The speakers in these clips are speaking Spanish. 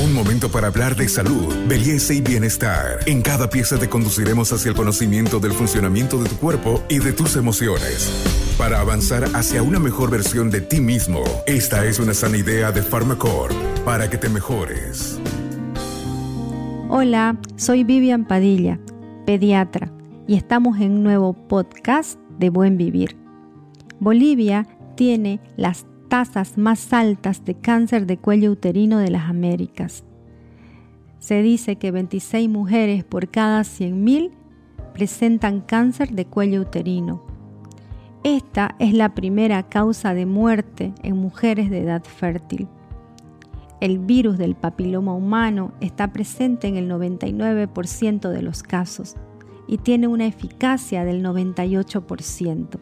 Un momento para hablar de salud, belleza y bienestar. En cada pieza te conduciremos hacia el conocimiento del funcionamiento de tu cuerpo y de tus emociones. Para avanzar hacia una mejor versión de ti mismo, esta es una sana idea de Pharmacore para que te mejores. Hola, soy Vivian Padilla, pediatra, y estamos en un nuevo podcast de Buen Vivir. Bolivia tiene las tasas más altas de cáncer de cuello uterino de las Américas. Se dice que 26 mujeres por cada 100.000 presentan cáncer de cuello uterino. Esta es la primera causa de muerte en mujeres de edad fértil. El virus del papiloma humano está presente en el 99% de los casos y tiene una eficacia del 98%.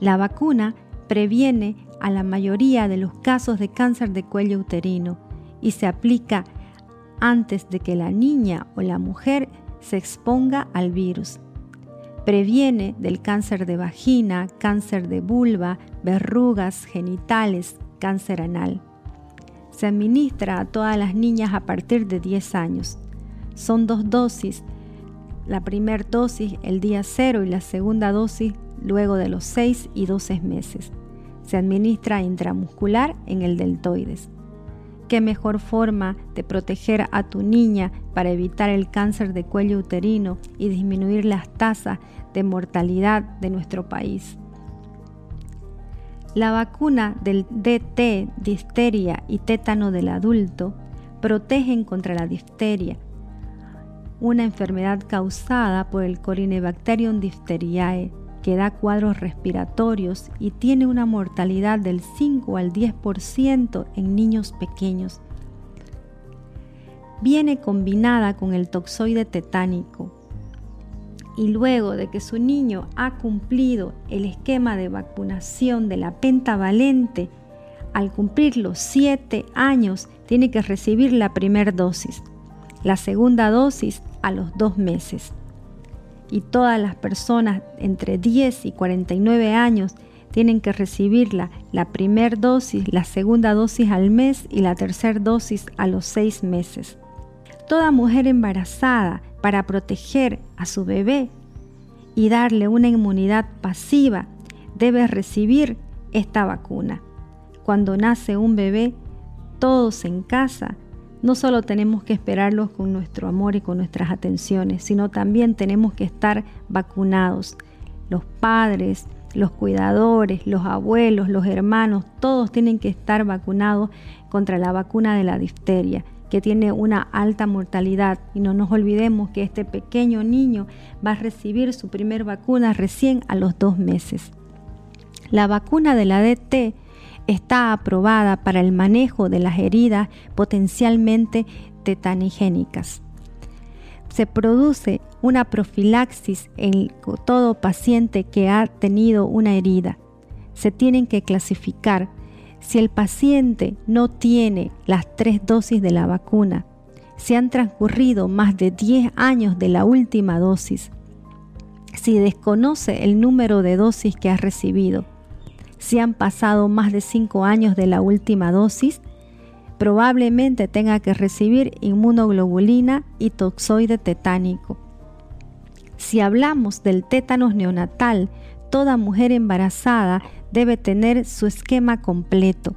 La vacuna previene a la mayoría de los casos de cáncer de cuello uterino y se aplica antes de que la niña o la mujer se exponga al virus. Previene del cáncer de vagina, cáncer de vulva, verrugas genitales, cáncer anal. Se administra a todas las niñas a partir de 10 años. Son dos dosis, la primera dosis el día cero y la segunda dosis luego de los 6 y 12 meses. Se administra intramuscular en el deltoides. ¿Qué mejor forma de proteger a tu niña para evitar el cáncer de cuello uterino y disminuir las tasas de mortalidad de nuestro país? La vacuna del DT, difteria y tétano del adulto protegen contra la difteria, una enfermedad causada por el Corynebacterium diphtheriae que da cuadros respiratorios y tiene una mortalidad del 5 al 10% en niños pequeños. Viene combinada con el toxoide tetánico y luego de que su niño ha cumplido el esquema de vacunación de la pentavalente, al cumplir los 7 años tiene que recibir la primera dosis, la segunda dosis a los 2 meses y todas las personas entre 10 y 49 años tienen que recibirla la primera dosis, la segunda dosis al mes y la tercera dosis a los seis meses. Toda mujer embarazada para proteger a su bebé y darle una inmunidad pasiva debe recibir esta vacuna. Cuando nace un bebé, todos en casa no solo tenemos que esperarlos con nuestro amor y con nuestras atenciones, sino también tenemos que estar vacunados. Los padres, los cuidadores, los abuelos, los hermanos, todos tienen que estar vacunados contra la vacuna de la difteria que tiene una alta mortalidad y no nos olvidemos que este pequeño niño va a recibir su primer vacuna recién a los dos meses. La vacuna de la DT está aprobada para el manejo de las heridas potencialmente tetanigénicas. Se produce una profilaxis en todo paciente que ha tenido una herida. Se tienen que clasificar si el paciente no tiene las tres dosis de la vacuna, si han transcurrido más de 10 años de la última dosis, si desconoce el número de dosis que ha recibido, si han pasado más de 5 años de la última dosis, probablemente tenga que recibir inmunoglobulina y toxoide tetánico. Si hablamos del tétanos neonatal, toda mujer embarazada debe tener su esquema completo.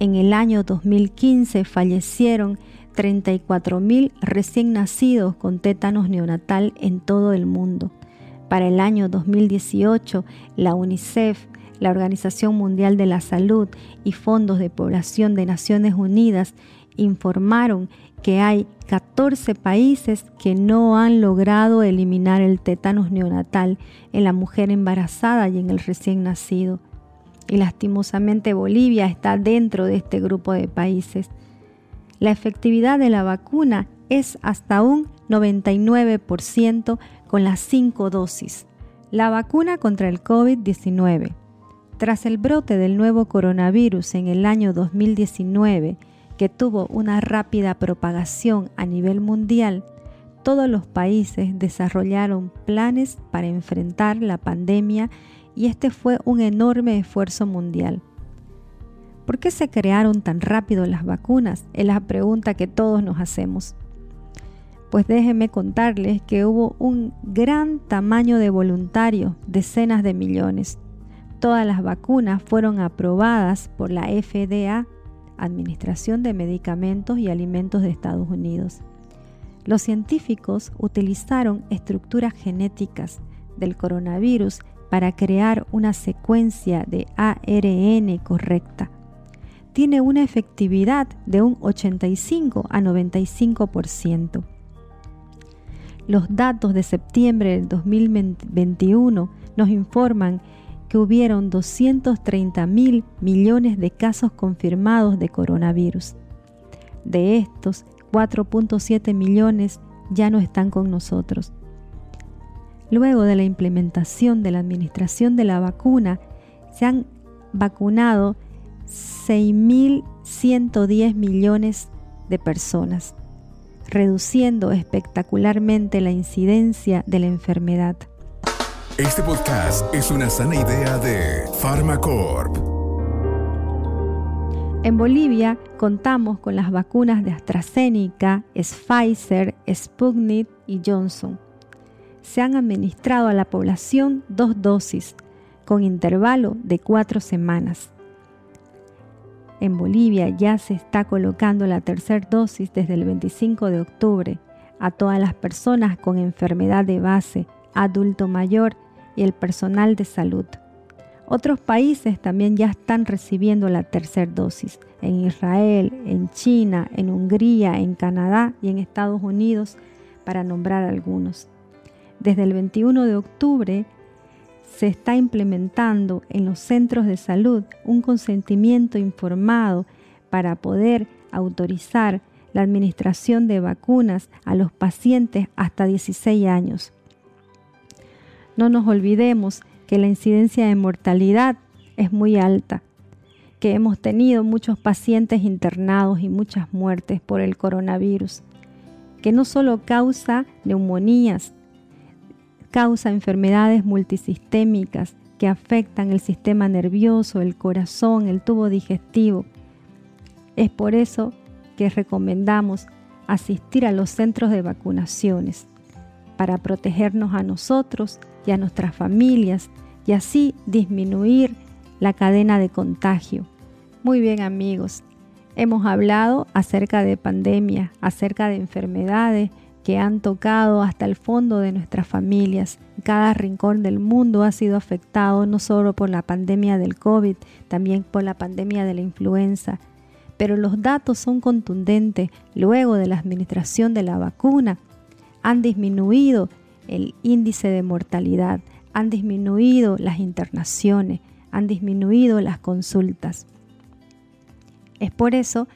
En el año 2015 fallecieron 34.000 recién nacidos con tétanos neonatal en todo el mundo. Para el año 2018, la UNICEF la Organización Mundial de la Salud y fondos de población de Naciones Unidas informaron que hay 14 países que no han logrado eliminar el tétanos neonatal en la mujer embarazada y en el recién nacido. Y lastimosamente Bolivia está dentro de este grupo de países. La efectividad de la vacuna es hasta un 99% con las 5 dosis. La vacuna contra el COVID-19 tras el brote del nuevo coronavirus en el año 2019, que tuvo una rápida propagación a nivel mundial, todos los países desarrollaron planes para enfrentar la pandemia y este fue un enorme esfuerzo mundial. ¿Por qué se crearon tan rápido las vacunas? Es la pregunta que todos nos hacemos. Pues déjenme contarles que hubo un gran tamaño de voluntarios, decenas de millones. Todas las vacunas fueron aprobadas por la FDA, Administración de Medicamentos y Alimentos de Estados Unidos. Los científicos utilizaron estructuras genéticas del coronavirus para crear una secuencia de ARN correcta. Tiene una efectividad de un 85 a 95%. Los datos de septiembre del 2021 nos informan hubieron 230 mil millones de casos confirmados de coronavirus. De estos, 4.7 millones ya no están con nosotros. Luego de la implementación de la administración de la vacuna, se han vacunado 6.110 millones de personas, reduciendo espectacularmente la incidencia de la enfermedad. Este podcast es una sana idea de Pharmacorp. En Bolivia contamos con las vacunas de AstraZeneca, Pfizer, Sputnik y Johnson se han administrado a la población dos dosis con intervalo de cuatro semanas. En Bolivia ya se está colocando la tercera dosis desde el 25 de octubre a todas las personas con enfermedad de base, adulto mayor y el personal de salud. Otros países también ya están recibiendo la tercera dosis. En Israel, en China, en Hungría, en Canadá y en Estados Unidos, para nombrar algunos. Desde el 21 de octubre se está implementando en los centros de salud un consentimiento informado para poder autorizar la administración de vacunas a los pacientes hasta 16 años. No nos olvidemos que la incidencia de mortalidad es muy alta, que hemos tenido muchos pacientes internados y muchas muertes por el coronavirus, que no solo causa neumonías, causa enfermedades multisistémicas que afectan el sistema nervioso, el corazón, el tubo digestivo. Es por eso que recomendamos asistir a los centros de vacunaciones para protegernos a nosotros a nuestras familias y así disminuir la cadena de contagio. Muy bien amigos, hemos hablado acerca de pandemia, acerca de enfermedades, que han tocado hasta el fondo de nuestras familias. Cada rincón del mundo ha sido afectado no solo por la pandemia del COVID, también por la pandemia de la influenza. Pero los datos son contundentes. Luego de la administración de la vacuna, han disminuido el índice de mortalidad, han disminuido las internaciones, han disminuido las consultas. Es por eso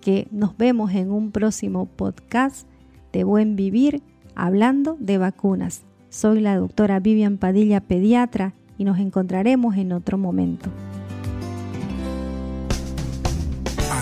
que nos vemos en un próximo podcast de buen vivir hablando de vacunas. Soy la doctora Vivian Padilla, pediatra, y nos encontraremos en otro momento.